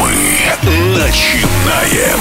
Мы начинаем.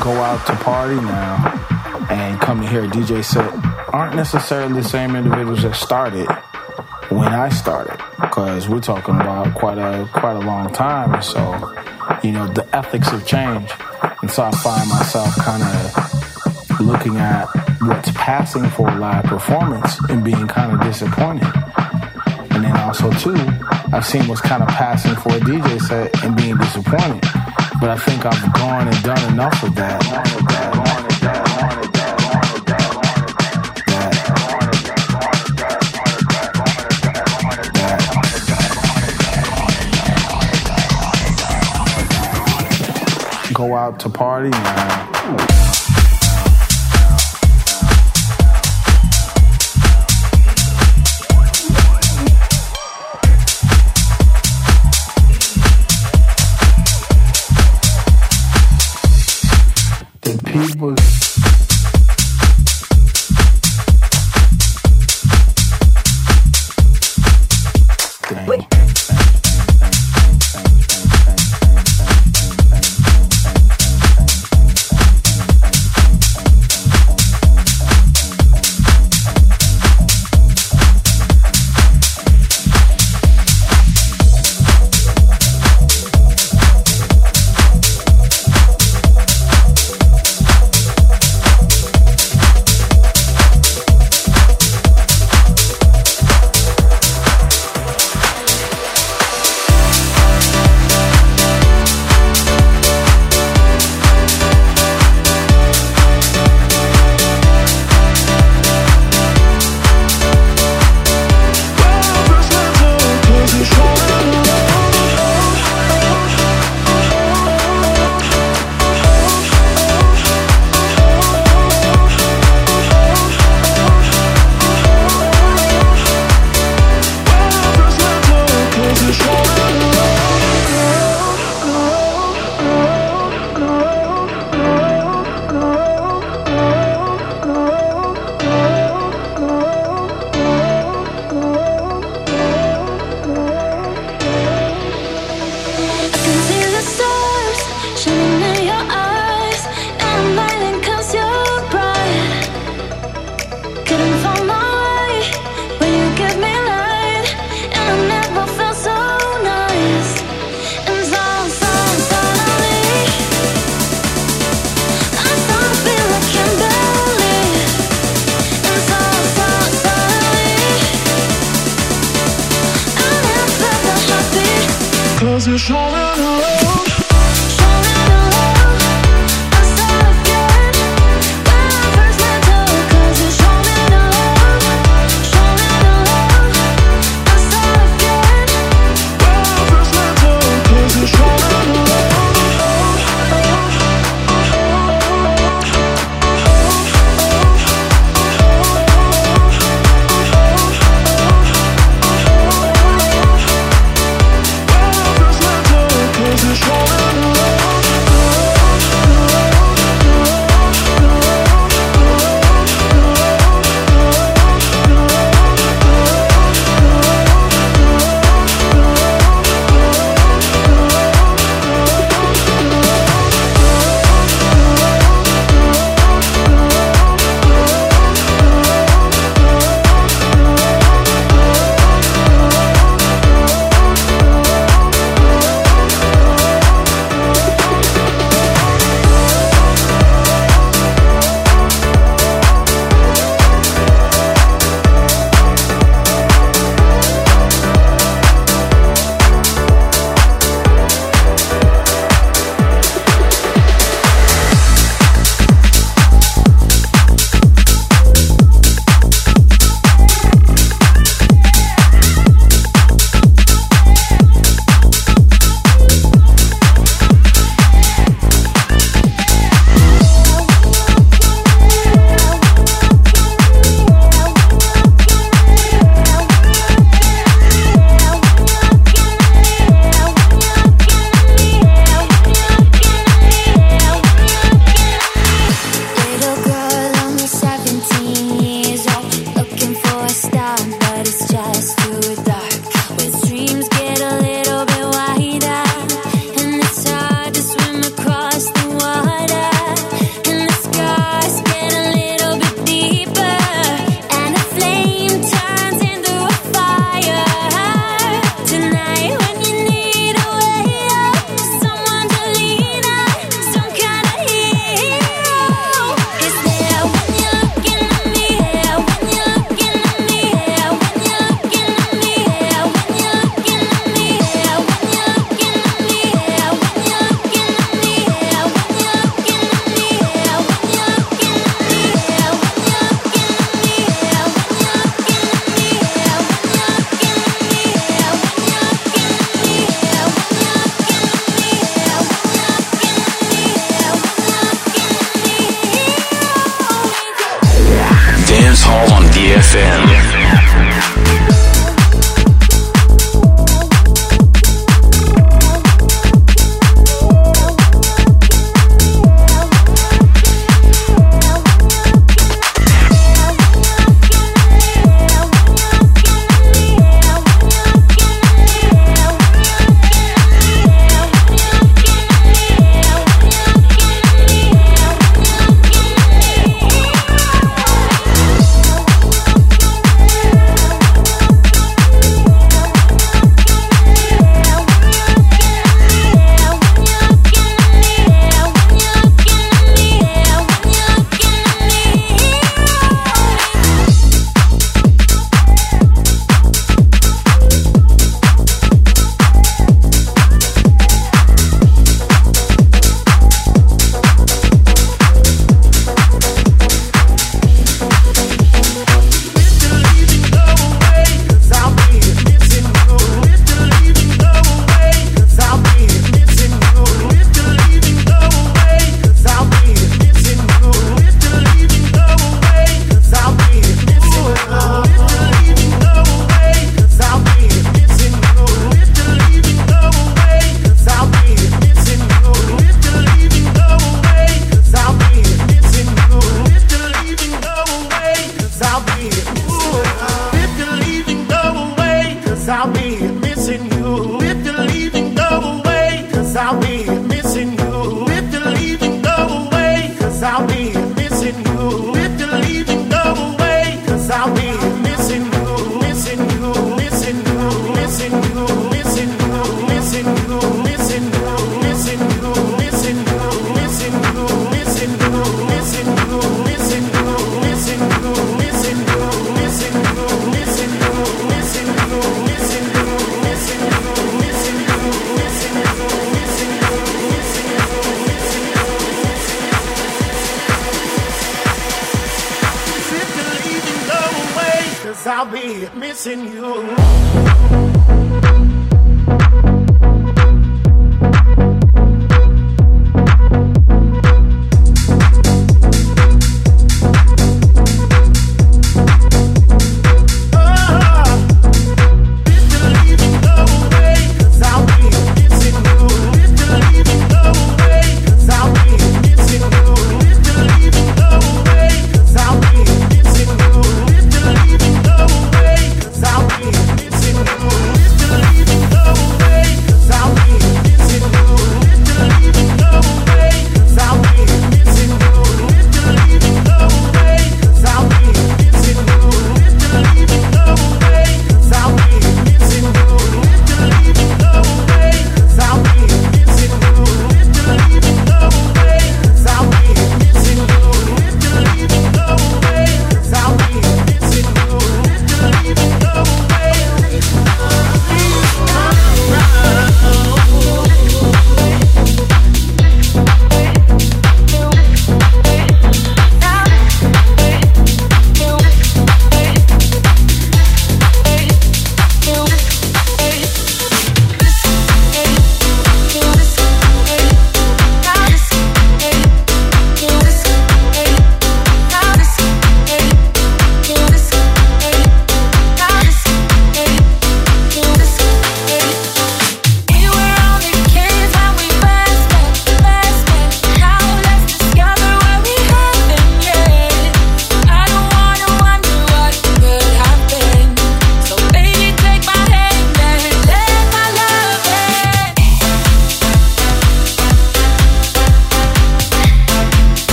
Go out to party now and come to hear a DJ set aren't necessarily the same individuals that started when I started, because we're talking about quite a quite a long time. So, you know, the ethics have changed, and so I find myself kind of looking at what's passing for live performance and being kind of disappointed. And then also too, I've seen what's kind of passing for a DJ set and being disappointed. But I think I've gone and done enough of that. Go out to party now.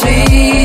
see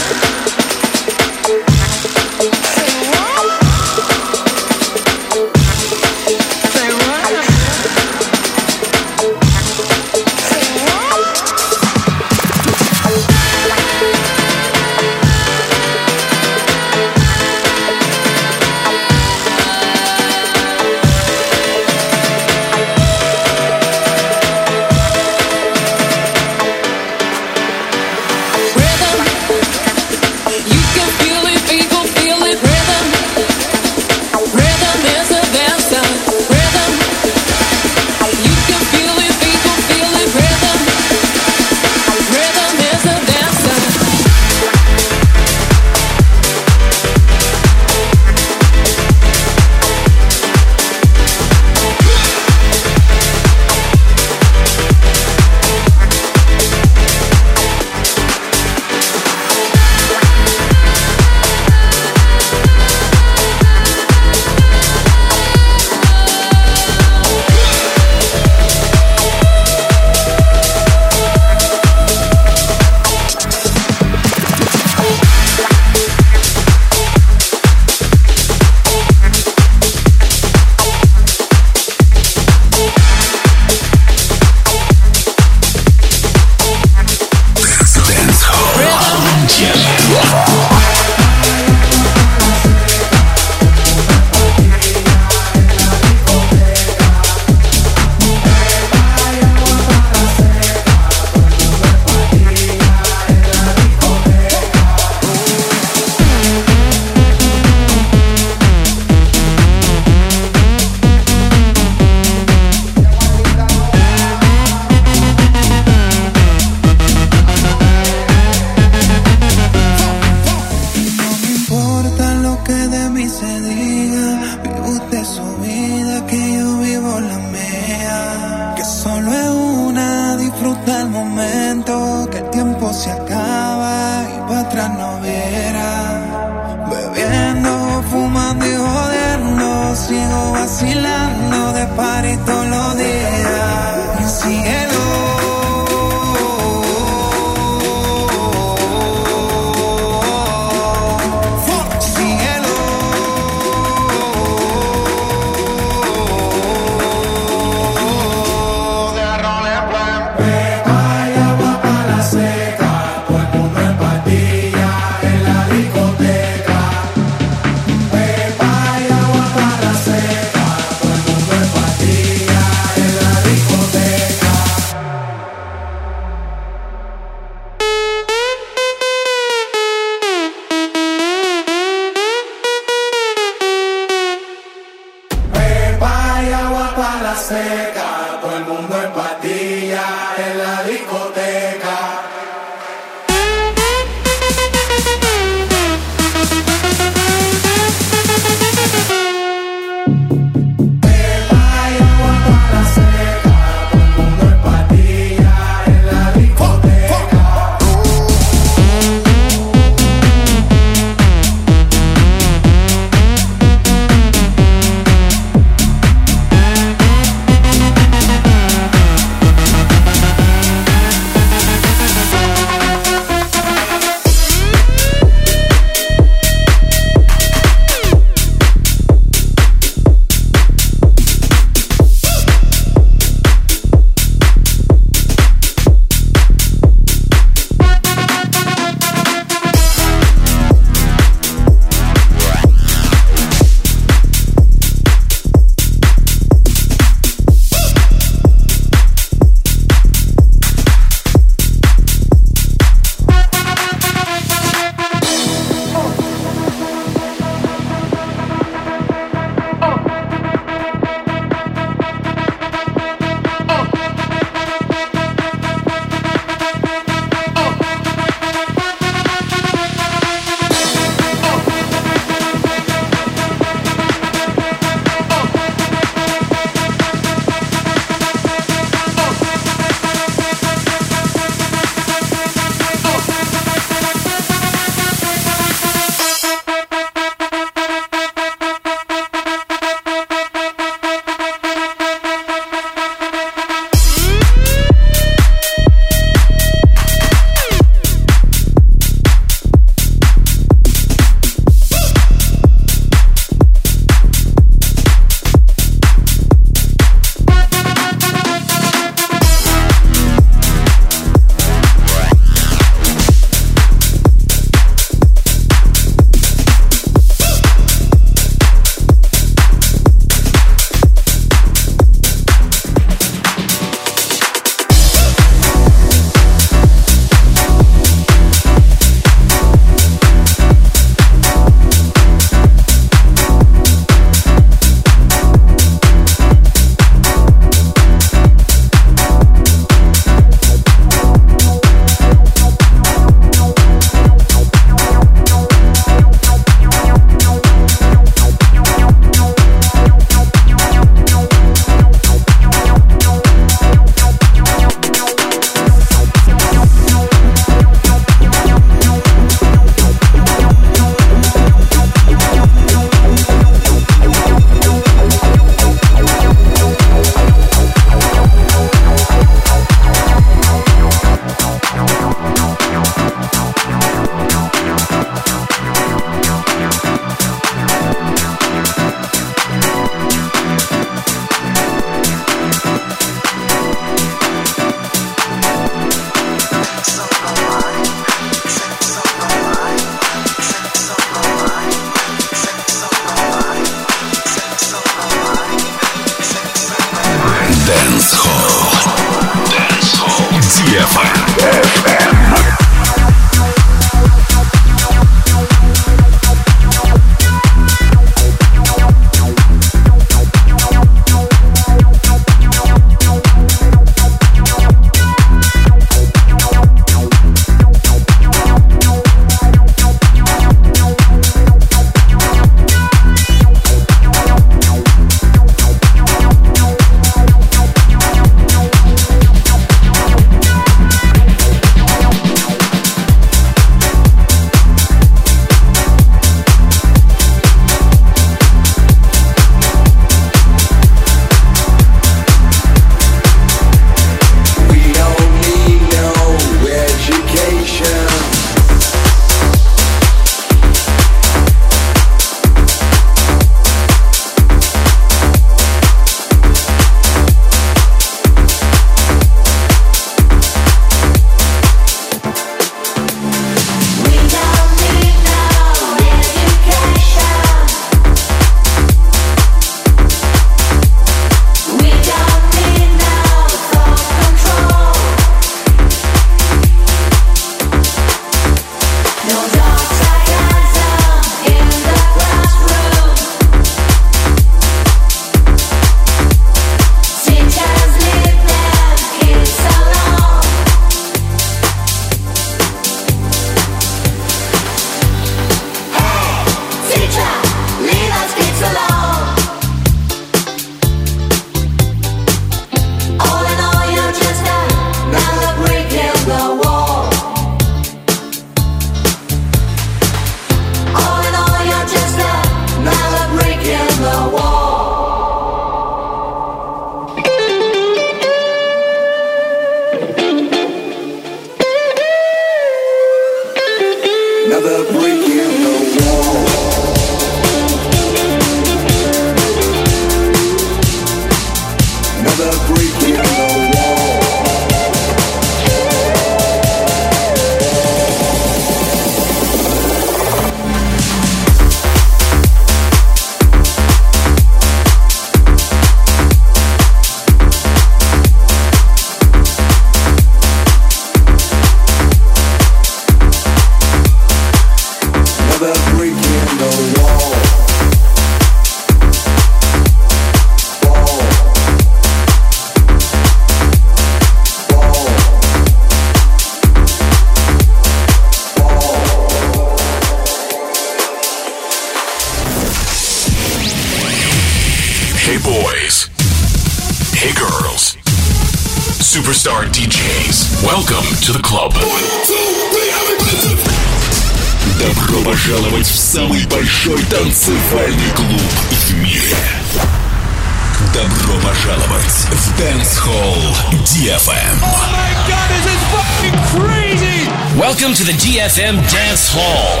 to the DFM Dance Hall.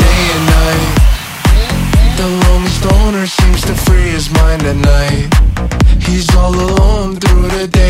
day and night. The lonely stoner seems to free his mind at night. He's all alone through the day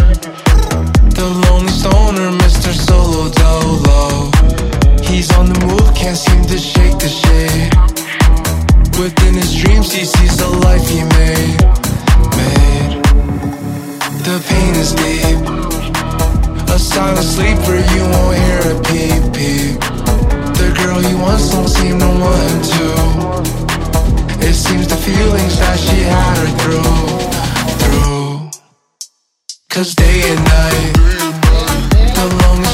can't seem to shake the shade. Within his dreams he sees the life he made. Made. The pain is deep. A silent sleeper you won't hear a peep peep. The girl he wants don't seem to want him to. It seems the feelings that she had are through Through. Cause day and night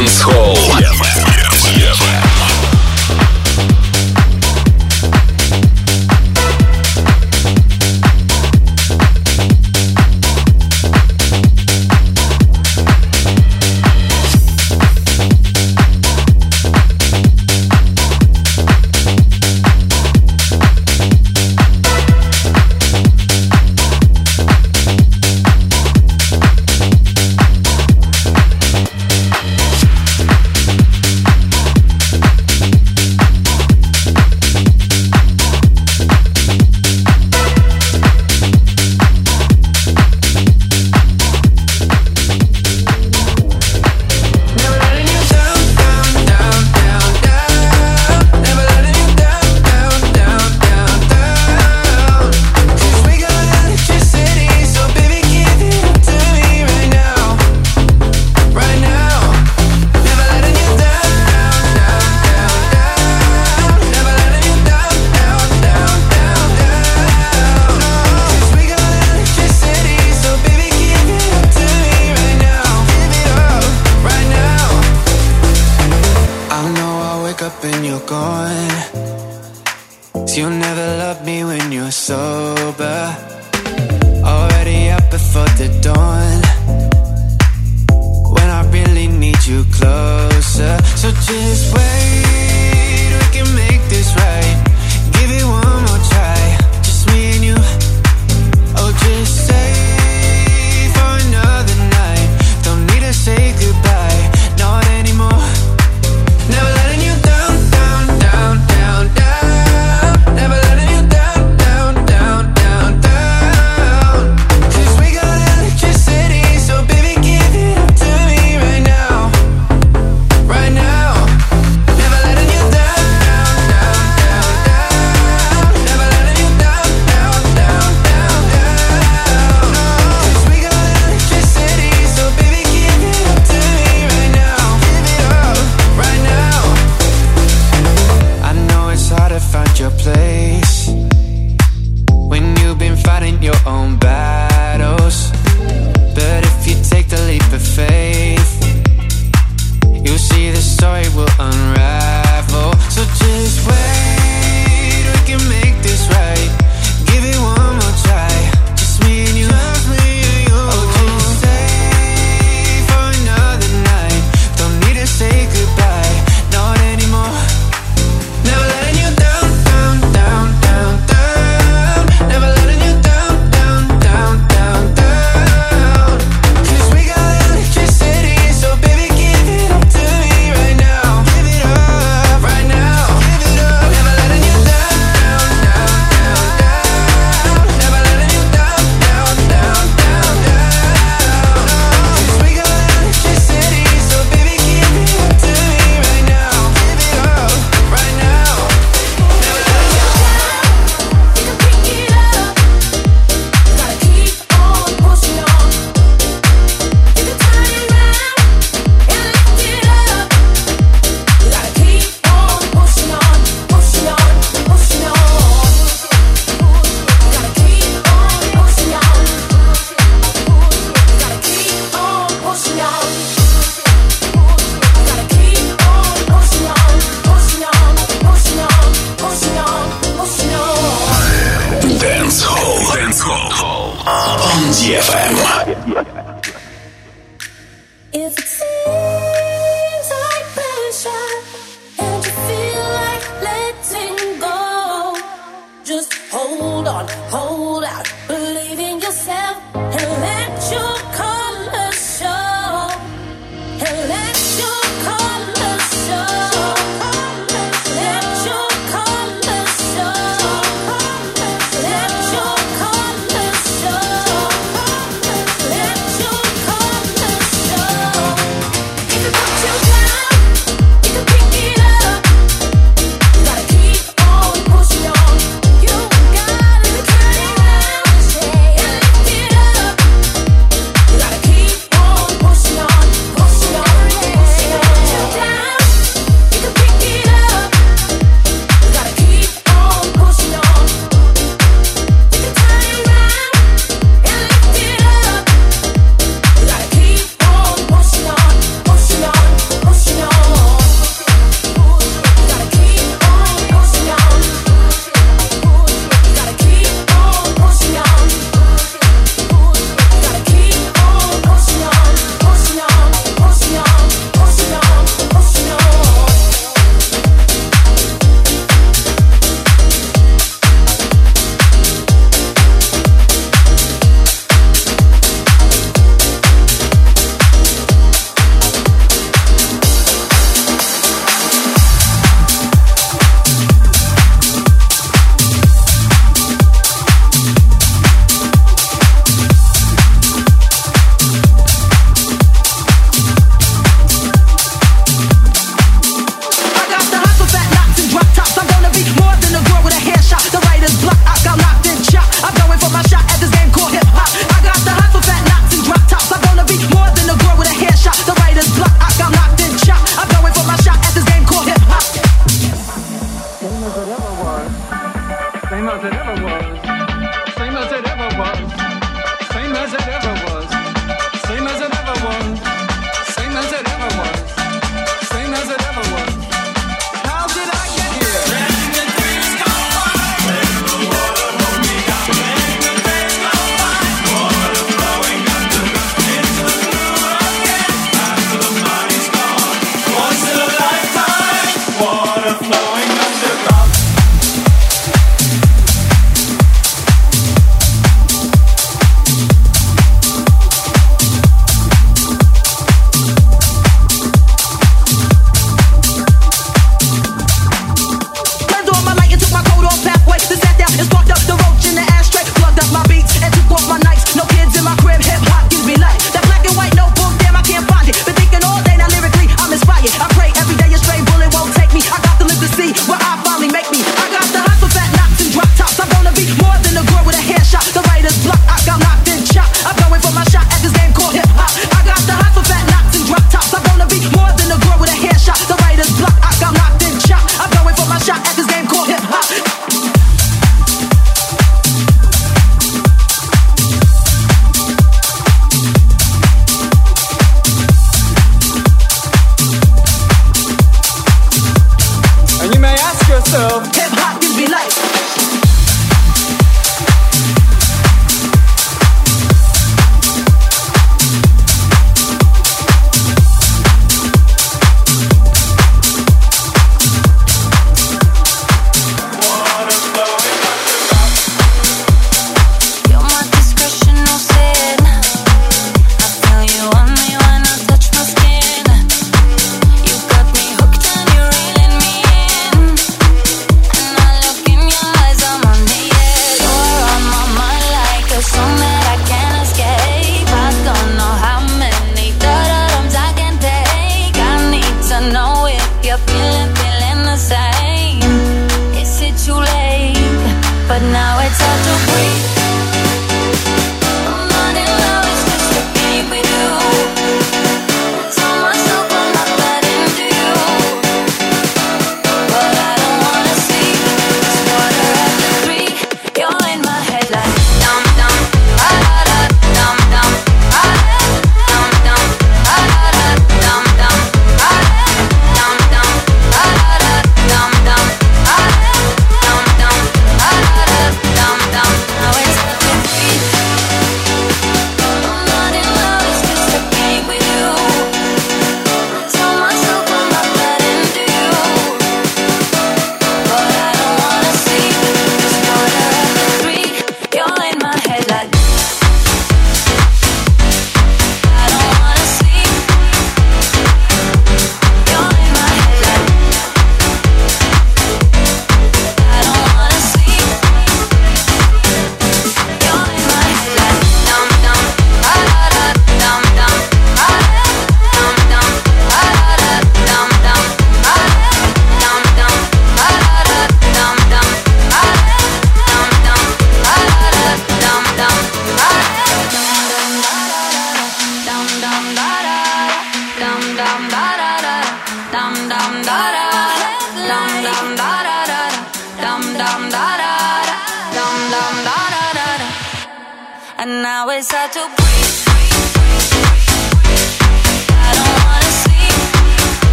Dance Hall.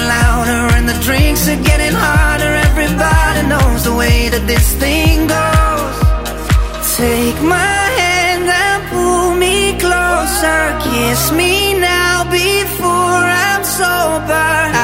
getting louder and the drinks are getting harder. Everybody knows the way that this thing goes. Take my hand and pull me closer. Kiss me now before I'm sober.